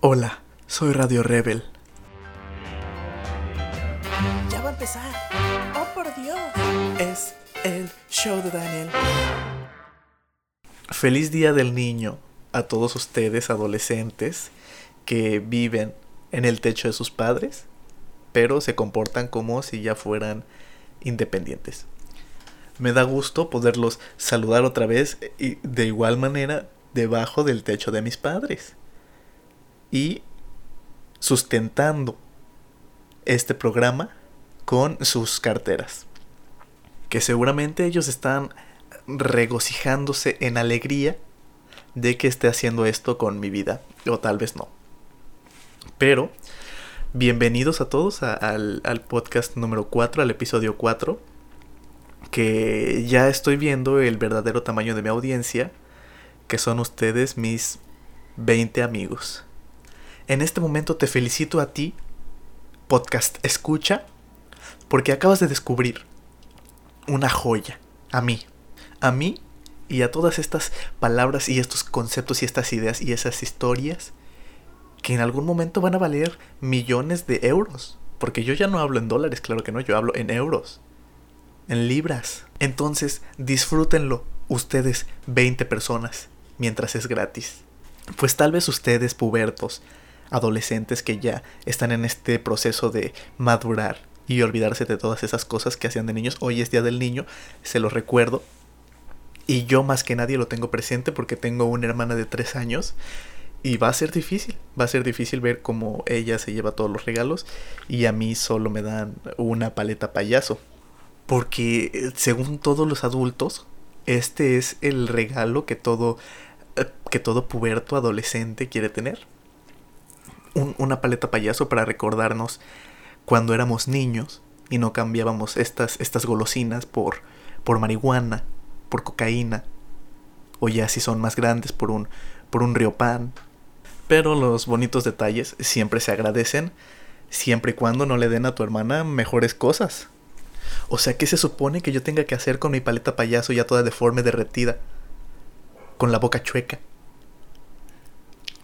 Hola, soy Radio Rebel. Ya va a empezar. Oh, por Dios. Es el show de Daniel. Feliz Día del Niño a todos ustedes adolescentes que viven en el techo de sus padres, pero se comportan como si ya fueran independientes. Me da gusto poderlos saludar otra vez y de igual manera debajo del techo de mis padres. Y sustentando este programa con sus carteras. Que seguramente ellos están regocijándose en alegría de que esté haciendo esto con mi vida. O tal vez no. Pero, bienvenidos a todos al, al podcast número 4, al episodio 4 que ya estoy viendo el verdadero tamaño de mi audiencia, que son ustedes mis 20 amigos. En este momento te felicito a ti, podcast escucha, porque acabas de descubrir una joya, a mí, a mí y a todas estas palabras y estos conceptos y estas ideas y esas historias que en algún momento van a valer millones de euros. Porque yo ya no hablo en dólares, claro que no, yo hablo en euros en libras. Entonces, disfrútenlo ustedes 20 personas mientras es gratis. Pues tal vez ustedes pubertos, adolescentes que ya están en este proceso de madurar y olvidarse de todas esas cosas que hacían de niños. Hoy es Día del Niño, se los recuerdo. Y yo más que nadie lo tengo presente porque tengo una hermana de 3 años y va a ser difícil, va a ser difícil ver cómo ella se lleva todos los regalos y a mí solo me dan una paleta payaso. Porque eh, según todos los adultos, este es el regalo que todo, eh, que todo puberto adolescente quiere tener. Una paleta payaso para recordarnos cuando éramos niños y no cambiábamos estas, estas golosinas por, por marihuana, por cocaína, o ya si son más grandes por un, por un pan. Pero los bonitos detalles siempre se agradecen, siempre y cuando no le den a tu hermana mejores cosas. O sea, ¿qué se supone que yo tenga que hacer con mi paleta payaso ya toda deforme, derretida? Con la boca chueca.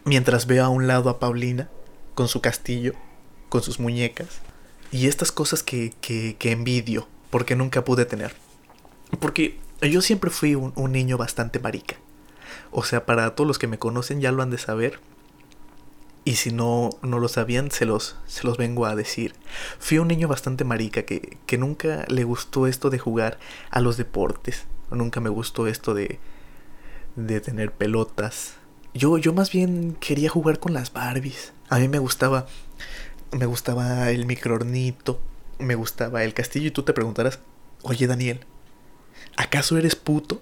Mientras veo a un lado a Paulina, con su castillo, con sus muñecas. Y estas cosas que, que, que envidio, porque nunca pude tener. Porque yo siempre fui un, un niño bastante marica. O sea, para todos los que me conocen ya lo han de saber. Y si no, no lo sabían, se los, se los vengo a decir. Fui un niño bastante marica que, que nunca le gustó esto de jugar a los deportes. Nunca me gustó esto de, de tener pelotas. Yo, yo más bien quería jugar con las Barbies. A mí me gustaba, me gustaba el microornito, me gustaba el castillo y tú te preguntarás, oye Daniel, ¿acaso eres puto?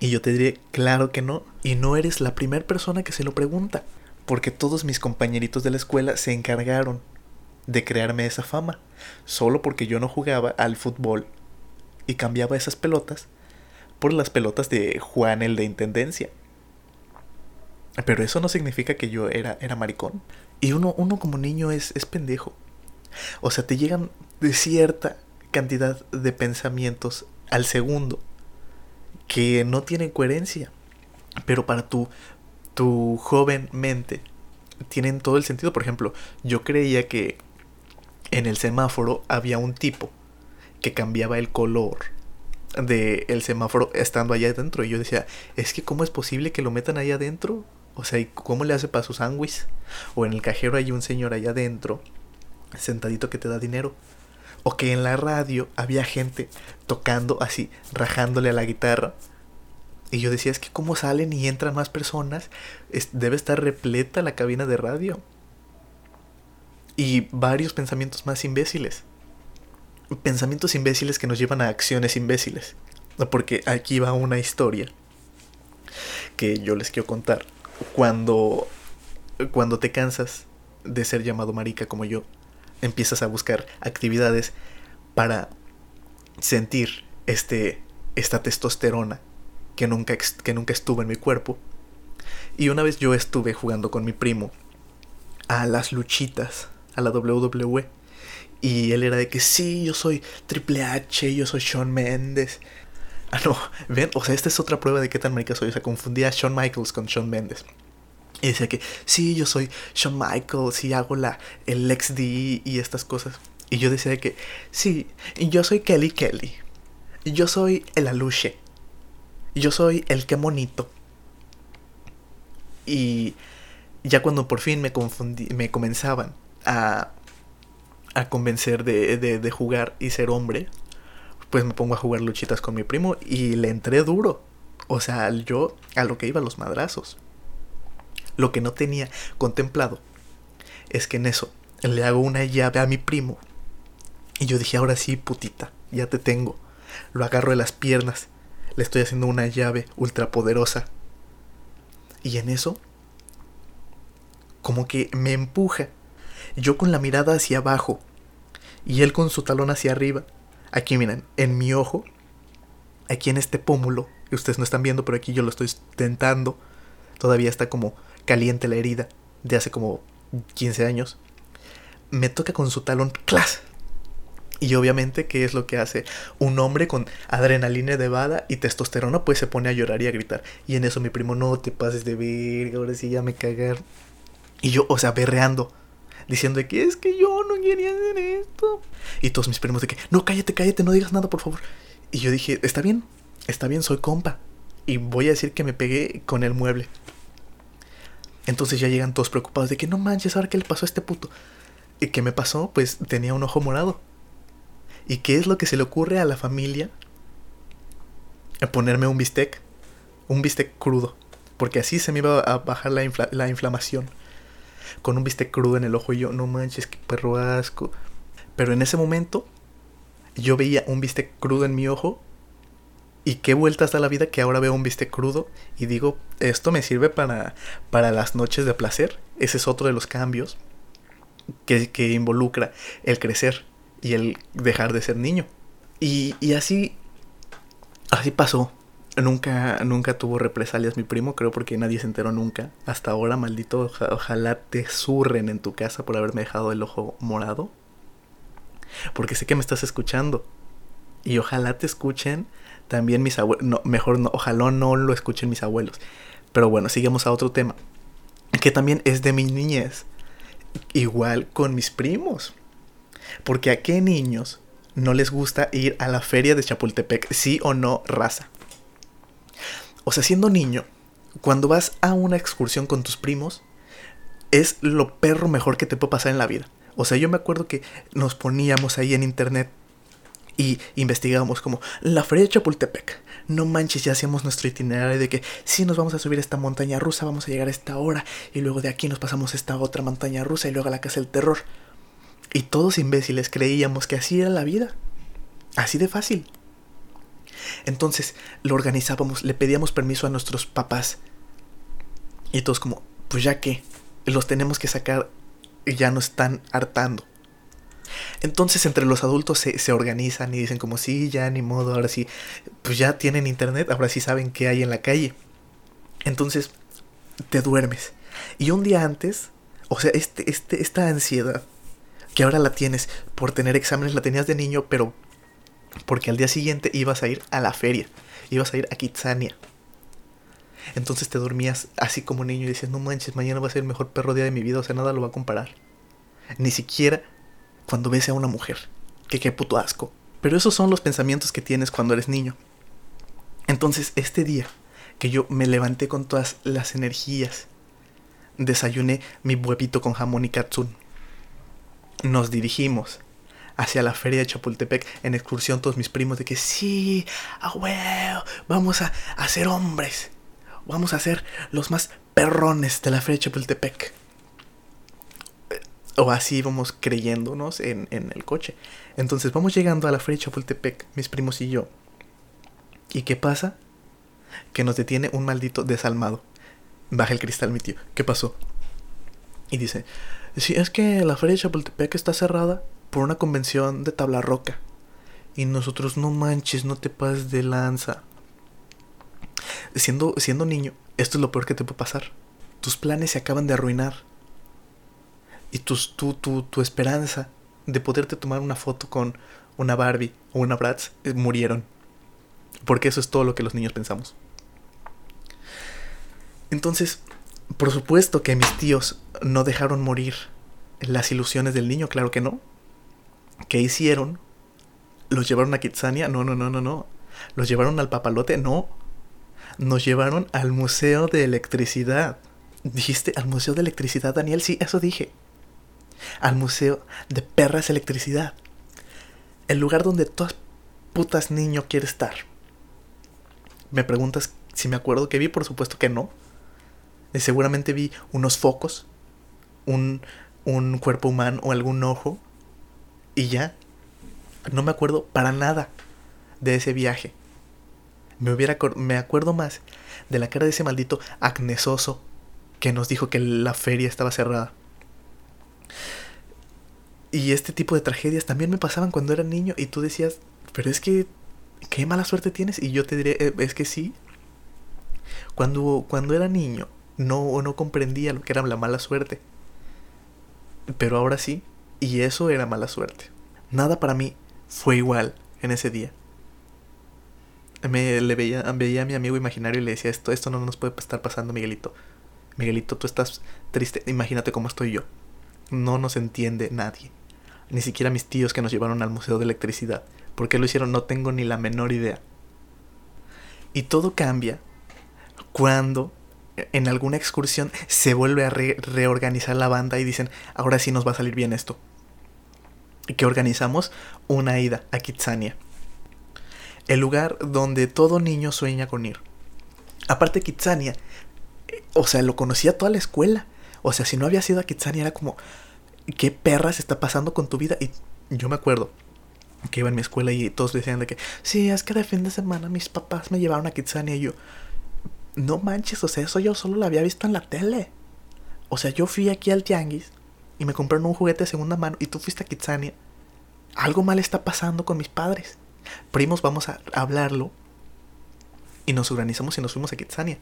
Y yo te diré, claro que no, y no eres la primera persona que se lo pregunta porque todos mis compañeritos de la escuela se encargaron de crearme esa fama, solo porque yo no jugaba al fútbol y cambiaba esas pelotas por las pelotas de Juan el de Intendencia. Pero eso no significa que yo era, era maricón. Y uno, uno como niño es, es pendejo. O sea, te llegan de cierta cantidad de pensamientos al segundo que no tienen coherencia. Pero para tu tu joven mente tienen todo el sentido. Por ejemplo, yo creía que en el semáforo había un tipo que cambiaba el color del el semáforo estando allá adentro. Y yo decía, es que ¿cómo es posible que lo metan allá adentro? O sea, ¿cómo le hace para sus sándwich? O en el cajero hay un señor allá adentro, sentadito que te da dinero. O que en la radio había gente tocando así, rajándole a la guitarra y yo decía, es que cómo salen y entran más personas, debe estar repleta la cabina de radio. Y varios pensamientos más imbéciles. Pensamientos imbéciles que nos llevan a acciones imbéciles. Porque aquí va una historia que yo les quiero contar. Cuando, cuando te cansas de ser llamado marica como yo, empiezas a buscar actividades para sentir este, esta testosterona que nunca, que nunca estuvo en mi cuerpo. Y una vez yo estuve jugando con mi primo a las luchitas, a la WWE. Y él era de que sí, yo soy Triple H, yo soy Shawn Mendes. Ah, no, ven, o sea, esta es otra prueba de qué tan marica soy. O sea, confundía a Shawn Michaels con Shawn Mendes. Y decía que, sí, yo soy Shawn Michaels, sí hago la, el XD y estas cosas. Y yo decía que, sí, yo soy Kelly Kelly. Yo soy el aluche. Yo soy el que monito. Y ya cuando por fin me confundí, me comenzaban a, a convencer de, de, de jugar y ser hombre, pues me pongo a jugar luchitas con mi primo y le entré duro. O sea, yo a lo que iba los madrazos. Lo que no tenía contemplado es que en eso le hago una llave a mi primo. Y yo dije, ahora sí, putita, ya te tengo. Lo agarro de las piernas. Le estoy haciendo una llave ultra poderosa. Y en eso, como que me empuja. Yo con la mirada hacia abajo. Y él con su talón hacia arriba. Aquí miren, en mi ojo. Aquí en este pómulo. Que ustedes no están viendo, pero aquí yo lo estoy tentando. Todavía está como caliente la herida. De hace como 15 años. Me toca con su talón. ¡Clas! Y obviamente, ¿qué es lo que hace un hombre con adrenalina elevada y testosterona? Pues se pone a llorar y a gritar. Y en eso mi primo, no te pases de verga, ahora sí ya me cagar. Y yo, o sea, berreando, diciendo que es que yo no quería hacer esto. Y todos mis primos de que, no, cállate, cállate, no digas nada, por favor. Y yo dije, está bien, está bien, soy compa. Y voy a decir que me pegué con el mueble. Entonces ya llegan todos preocupados de que no manches, ahora qué le pasó a este puto. ¿Y qué me pasó? Pues tenía un ojo morado. ¿Y qué es lo que se le ocurre a la familia? A ponerme un bistec. Un bistec crudo. Porque así se me iba a bajar la, la inflamación. Con un bistec crudo en el ojo y yo, no manches, qué perro asco. Pero en ese momento, yo veía un bistec crudo en mi ojo. Y qué vueltas da la vida que ahora veo un bistec crudo y digo, esto me sirve para, para las noches de placer. Ese es otro de los cambios que, que involucra el crecer y el dejar de ser niño. Y, y así, así pasó. Nunca, nunca tuvo represalias mi primo, creo porque nadie se enteró nunca. Hasta ahora, maldito, oja, ojalá te zurren en tu casa por haberme dejado el ojo morado. Porque sé que me estás escuchando. Y ojalá te escuchen también mis abuelos. Mejor no, ojalá no lo escuchen mis abuelos. Pero bueno, sigamos a otro tema. Que también es de mi niñez. Igual con mis primos. Porque a qué niños no les gusta ir a la feria de Chapultepec, sí o no, raza. O sea, siendo niño, cuando vas a una excursión con tus primos, es lo perro mejor que te puede pasar en la vida. O sea, yo me acuerdo que nos poníamos ahí en internet y investigábamos como la feria de Chapultepec. No manches, ya hacíamos nuestro itinerario de que si nos vamos a subir a esta montaña rusa, vamos a llegar a esta hora y luego de aquí nos pasamos a esta otra montaña rusa y luego a la casa del terror. Y todos imbéciles creíamos que así era la vida. Así de fácil. Entonces lo organizábamos, le pedíamos permiso a nuestros papás. Y todos como, pues ya que, los tenemos que sacar y ya nos están hartando. Entonces entre los adultos se, se, organizan y dicen como, sí, ya ni modo, ahora sí, pues ya tienen internet, ahora sí saben qué hay en la calle. Entonces te duermes. Y un día antes, o sea, este, este, esta ansiedad que ahora la tienes por tener exámenes, la tenías de niño, pero porque al día siguiente ibas a ir a la feria, ibas a ir a Kitsania. Entonces te dormías así como niño y decías, no manches, mañana va a ser el mejor perro día de mi vida, o sea, nada lo va a comparar. Ni siquiera cuando ves a una mujer, que qué puto asco. Pero esos son los pensamientos que tienes cuando eres niño. Entonces, este día que yo me levanté con todas las energías, desayuné mi huevito con jamón y katsun nos dirigimos hacia la feria de Chapultepec en excursión todos mis primos de que sí, a huevo, vamos a, a ser hombres, vamos a ser los más perrones de la feria de Chapultepec. O así íbamos creyéndonos en, en el coche. Entonces vamos llegando a la feria de Chapultepec, mis primos y yo. ¿Y qué pasa? Que nos detiene un maldito desalmado. Baja el cristal mi tío. ¿Qué pasó? Y dice, Sí, es que la feria de Chapultepec está cerrada por una convención de tabla roca. Y nosotros, no manches, no te pases de lanza. Siendo, siendo niño, esto es lo peor que te puede pasar. Tus planes se acaban de arruinar. Y tus, tu, tu, tu esperanza de poderte tomar una foto con una Barbie o una Bratz eh, murieron. Porque eso es todo lo que los niños pensamos. Entonces, Por supuesto que mis tíos no dejaron morir las ilusiones del niño, claro que no. ¿Qué hicieron? ¿Los llevaron a Kitsania? No, no, no, no, no. ¿Los llevaron al papalote? No. Nos llevaron al Museo de Electricidad. ¿Dijiste al Museo de Electricidad, Daniel? Sí, eso dije. Al Museo de Perras Electricidad. El lugar donde todas putas niño quiere estar. Me preguntas si me acuerdo que vi, por supuesto que no. Seguramente vi unos focos, un, un cuerpo humano o algún ojo. Y ya. No me acuerdo para nada de ese viaje. Me, hubiera, me acuerdo más de la cara de ese maldito acnesoso que nos dijo que la feria estaba cerrada. Y este tipo de tragedias también me pasaban cuando era niño y tú decías, pero es que, qué mala suerte tienes. Y yo te diré, eh, es que sí. Cuando, cuando era niño no, no comprendía lo que era la mala suerte. Pero ahora sí, y eso era mala suerte. Nada para mí fue igual en ese día. Me le veía, veía a mi amigo imaginario y le decía esto, esto no nos puede estar pasando, Miguelito. Miguelito, tú estás triste, imagínate cómo estoy yo. No nos entiende nadie. Ni siquiera mis tíos que nos llevaron al Museo de Electricidad. ¿Por qué lo hicieron? No tengo ni la menor idea. Y todo cambia cuando en alguna excursión se vuelve a reorganizar la banda y dicen, ahora sí nos va a salir bien esto. Y que organizamos una ida a Kitsania. El lugar donde todo niño sueña con ir. Aparte Kitsania, o sea, lo conocía toda la escuela. O sea, si no había sido a Kitsania era como, ¿qué perras está pasando con tu vida? Y yo me acuerdo que iba en mi escuela y todos decían de que, sí, es que de fin de semana mis papás me llevaron a Kitsania y yo, no manches, o sea, eso yo solo lo había visto en la tele. O sea, yo fui aquí al tianguis y me compraron un juguete de segunda mano y tú fuiste a Kitsania. Algo mal está pasando con mis padres. Primos, vamos a hablarlo. Y nos organizamos y nos fuimos a Kitsania.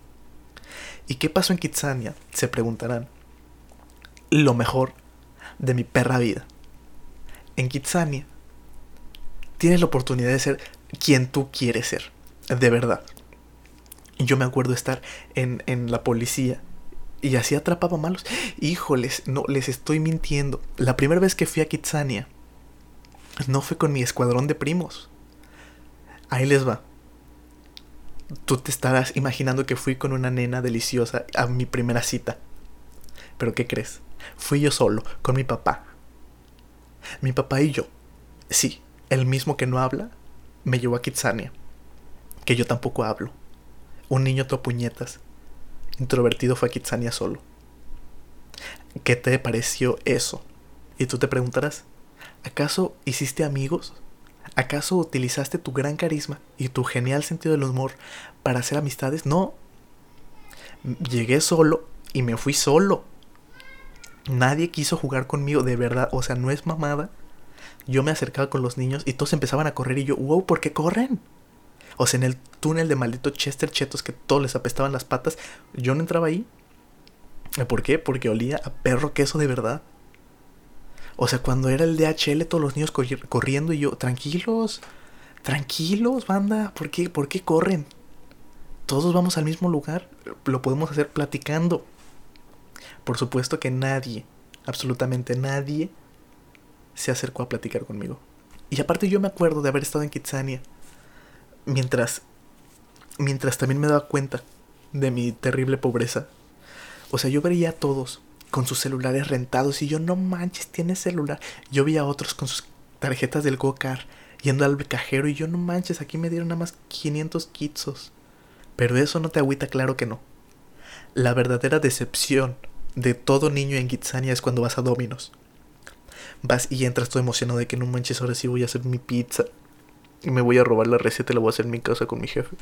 ¿Y qué pasó en Kitsania? Se preguntarán. Lo mejor de mi perra vida. En Kitsania tienes la oportunidad de ser quien tú quieres ser. De verdad. Yo me acuerdo estar en, en la policía y así atrapaba malos. Híjoles, no, les estoy mintiendo. La primera vez que fui a Kitsania no fue con mi escuadrón de primos. Ahí les va. Tú te estarás imaginando que fui con una nena deliciosa a mi primera cita. Pero ¿qué crees? Fui yo solo, con mi papá. Mi papá y yo. Sí, el mismo que no habla, me llevó a Kitsania. Que yo tampoco hablo. Un niño to puñetas. Introvertido fue a Kitsania solo. ¿Qué te pareció eso? Y tú te preguntarás, ¿acaso hiciste amigos? ¿Acaso utilizaste tu gran carisma y tu genial sentido del humor para hacer amistades? No. Llegué solo y me fui solo. Nadie quiso jugar conmigo, de verdad. O sea, no es mamada. Yo me acercaba con los niños y todos empezaban a correr y yo, wow, ¿por qué corren? O sea, en el túnel de maldito Chester Chetos que todos les apestaban las patas, yo no entraba ahí. ¿Por qué? Porque olía a perro queso de verdad. O sea, cuando era el DHL, todos los niños corriendo y yo, tranquilos, tranquilos, banda, ¿por qué, ¿por qué corren? Todos vamos al mismo lugar, lo podemos hacer platicando. Por supuesto que nadie, absolutamente nadie, se acercó a platicar conmigo. Y aparte yo me acuerdo de haber estado en Kitsania mientras mientras también me daba cuenta de mi terrible pobreza. O sea, yo veía a todos con sus celulares rentados y yo no manches, tiene celular. Yo vi a otros con sus tarjetas del Go-Car yendo al cajero y yo no manches, aquí me dieron nada más 500 kitsos. Pero eso no te agüita, claro que no. La verdadera decepción de todo niño en Kitsania es cuando vas a Dominos. Vas y entras todo emocionado de que no manches, ahora sí voy a hacer mi pizza. Y me voy a robar la receta y la voy a hacer en mi casa con mi jefe.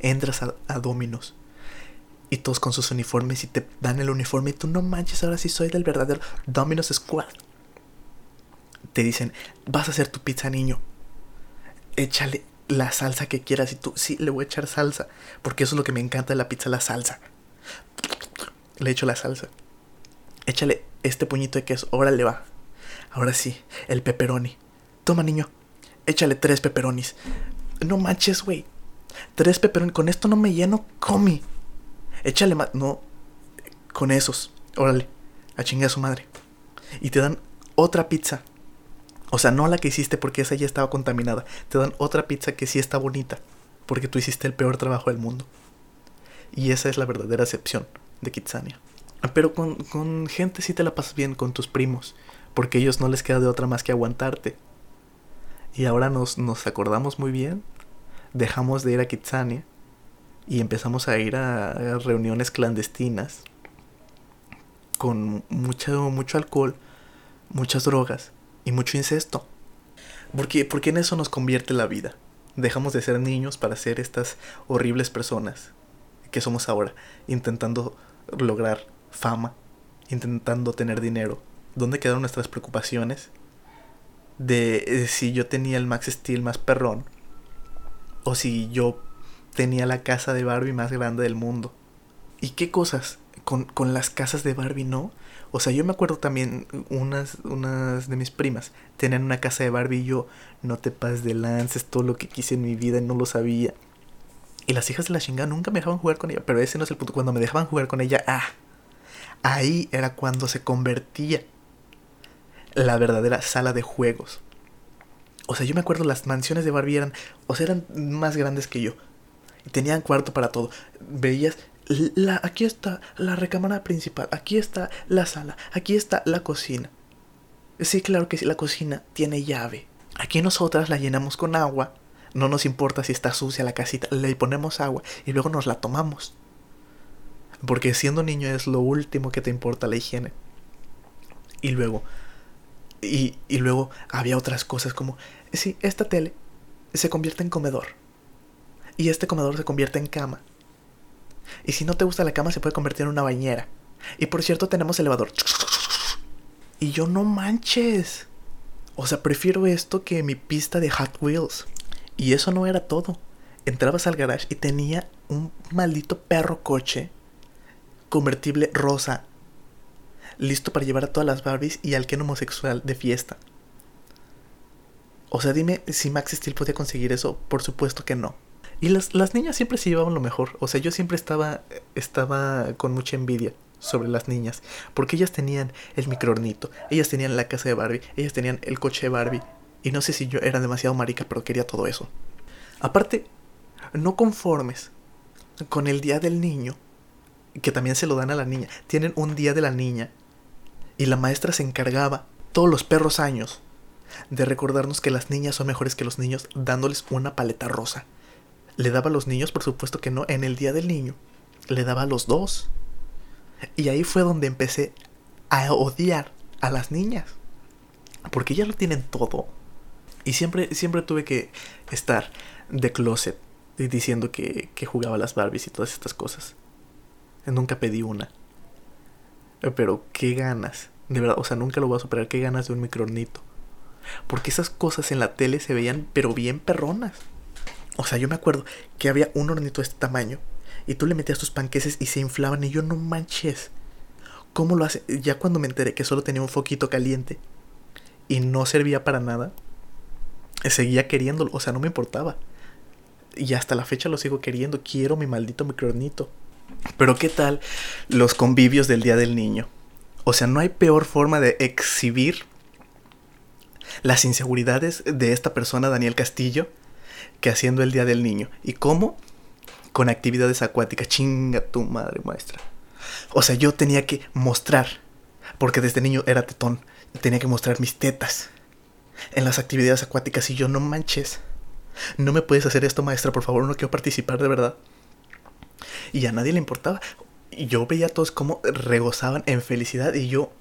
Entras a, a Dominos y todos con sus uniformes y te dan el uniforme y tú no manches, ahora sí soy del verdadero Domino's Squad. Te dicen, vas a hacer tu pizza niño. Échale la salsa que quieras y tú, sí, le voy a echar salsa, porque eso es lo que me encanta de la pizza, la salsa. Le echo la salsa. Échale este puñito de queso, ahora le va. Ahora sí, el pepperoni. Toma niño, échale tres pepperonis. No manches, güey. Tres pepperonis, con esto no me lleno, come échale más. No, con esos, órale, a chingar a su madre. Y te dan otra pizza. O sea, no la que hiciste porque esa ya estaba contaminada. Te dan otra pizza que sí está bonita. Porque tú hiciste el peor trabajo del mundo. Y esa es la verdadera excepción de Kitsania. Pero con, con gente sí te la pasas bien, con tus primos. Porque ellos no les queda de otra más que aguantarte. Y ahora nos, nos acordamos muy bien. Dejamos de ir a Kitsania. Y empezamos a ir a, reuniones clandestinas. Con mucho, mucho alcohol, muchas drogas y mucho incesto. Porque, porque en eso nos convierte la vida. Dejamos de ser niños para ser estas horribles personas que somos ahora, intentando lograr fama, intentando tener dinero. ¿Dónde quedaron nuestras preocupaciones? De, de si yo tenía el Max Steel más perrón o si yo tenía la casa de Barbie más grande del mundo. ¿Y qué cosas con, con las casas de Barbie no? O sea, yo me acuerdo también, unas, unas de mis primas tenían una casa de Barbie y yo, no te pases de lances, todo lo que quise en mi vida y no lo sabía. Y las hijas de la chingada nunca me dejaban jugar con ella, pero ese no es el punto. Cuando me dejaban jugar con ella, ah, ahí era cuando se convertía la verdadera sala de juegos. O sea, yo me acuerdo las mansiones de Barbie eran, o sea, eran más grandes que yo. Tenían cuarto para todo. Veías la, aquí está la recámara principal, aquí está la sala, aquí está la cocina. Sí, claro que sí, la cocina tiene llave. Aquí nosotras la llenamos con agua. No nos importa si está sucia la casita, le ponemos agua y luego nos la tomamos. Porque siendo niño es lo último que te importa la higiene. Y luego, y, y luego había otras cosas como, sí, esta tele se convierte en comedor. Y este comedor se convierte en cama. Y si no te gusta la cama, se puede convertir en una bañera. Y por cierto, tenemos elevador. Y yo no manches. O sea, prefiero esto que mi pista de Hot Wheels. Y eso no era todo. Entrabas al garage y tenía un maldito perro coche convertible rosa. Listo para llevar a todas las Barbies y al Ken homosexual de fiesta. O sea, dime si Max Steel podía conseguir eso. Por supuesto que no. Y las, las niñas siempre se llevaban lo mejor. O sea, yo siempre estaba, estaba con mucha envidia sobre las niñas. Porque ellas tenían el microornito, ellas tenían la casa de Barbie, ellas tenían el coche de Barbie. Y no sé si yo era demasiado marica, pero quería todo eso. Aparte, no conformes con el día del niño, que también se lo dan a la niña. Tienen un día de la niña. Y la maestra se encargaba todos los perros años de recordarnos que las niñas son mejores que los niños dándoles una paleta rosa. Le daba a los niños, por supuesto que no, en el día del niño. Le daba a los dos. Y ahí fue donde empecé a odiar a las niñas. Porque ya lo tienen todo. Y siempre, siempre tuve que estar de closet diciendo que, que jugaba a las Barbies y todas estas cosas. Nunca pedí una. Pero qué ganas. De verdad, o sea, nunca lo voy a superar. Qué ganas de un micronito. Porque esas cosas en la tele se veían, pero bien perronas. O sea, yo me acuerdo que había un hornito de este tamaño y tú le metías tus panqueses y se inflaban y yo no manches. ¿Cómo lo hace? Ya cuando me enteré que solo tenía un foquito caliente y no servía para nada, seguía queriéndolo, o sea, no me importaba. Y hasta la fecha lo sigo queriendo, quiero mi maldito microornito. Pero ¿qué tal los convivios del Día del Niño? O sea, no hay peor forma de exhibir las inseguridades de esta persona, Daniel Castillo, que haciendo el Día del Niño. ¿Y cómo? Con actividades acuáticas. Chinga tu madre maestra. O sea, yo tenía que mostrar, porque desde niño era tetón, tenía que mostrar mis tetas en las actividades acuáticas y yo no manches. No me puedes hacer esto, maestra, por favor, no quiero participar de verdad. Y a nadie le importaba. Y yo veía a todos como regozaban en felicidad y yo...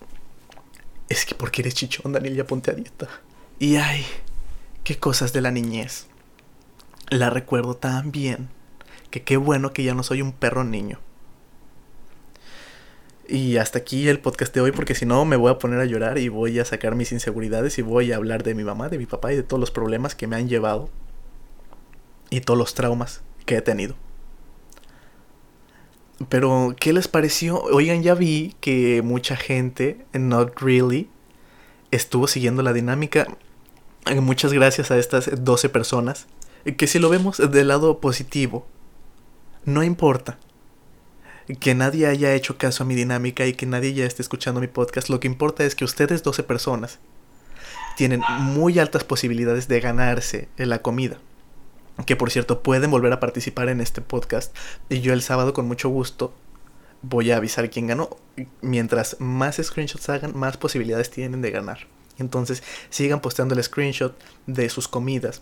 Es que porque eres chichón, Daniel, ya ponte a dieta. Y ay, qué cosas de la niñez la recuerdo tan bien que qué bueno que ya no soy un perro niño. Y hasta aquí el podcast de hoy porque si no me voy a poner a llorar y voy a sacar mis inseguridades y voy a hablar de mi mamá, de mi papá y de todos los problemas que me han llevado y todos los traumas que he tenido. Pero, ¿qué les pareció? Oigan, ya vi que mucha gente, not really, estuvo siguiendo la dinámica. Muchas gracias a estas 12 personas que si lo vemos del lado positivo, no importa que nadie haya hecho caso a mi dinámica y que nadie ya esté escuchando mi podcast. Lo que importa es que ustedes 12 personas tienen muy altas posibilidades de ganarse la comida. Que por cierto pueden volver a participar en este podcast. Y yo el sábado con mucho gusto voy a avisar quién ganó. Mientras más screenshots hagan, más posibilidades tienen de ganar. Entonces sigan posteando el screenshot de sus comidas.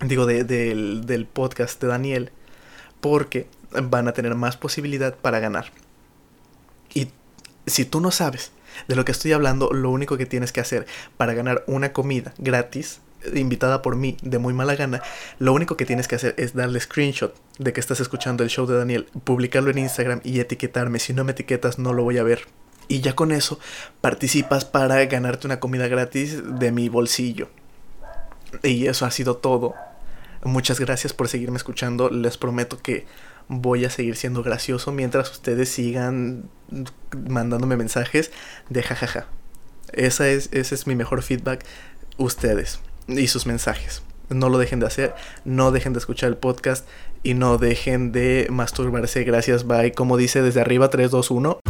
Digo, del, del podcast de Daniel. Porque van a tener más posibilidad para ganar. Y si tú no sabes de lo que estoy hablando, lo único que tienes que hacer para ganar una comida gratis, invitada por mí de muy mala gana, lo único que tienes que hacer es darle screenshot de que estás escuchando el show de Daniel, publicarlo en Instagram y etiquetarme. Si no me etiquetas, no lo voy a ver. Y ya con eso participas para ganarte una comida gratis de mi bolsillo. Y eso ha sido todo. Muchas gracias por seguirme escuchando. Les prometo que voy a seguir siendo gracioso mientras ustedes sigan mandándome mensajes de jajaja. Esa es, ese es mi mejor feedback. Ustedes y sus mensajes. No lo dejen de hacer, no dejen de escuchar el podcast y no dejen de masturbarse. Gracias, bye. Como dice desde arriba 3, 2, 1.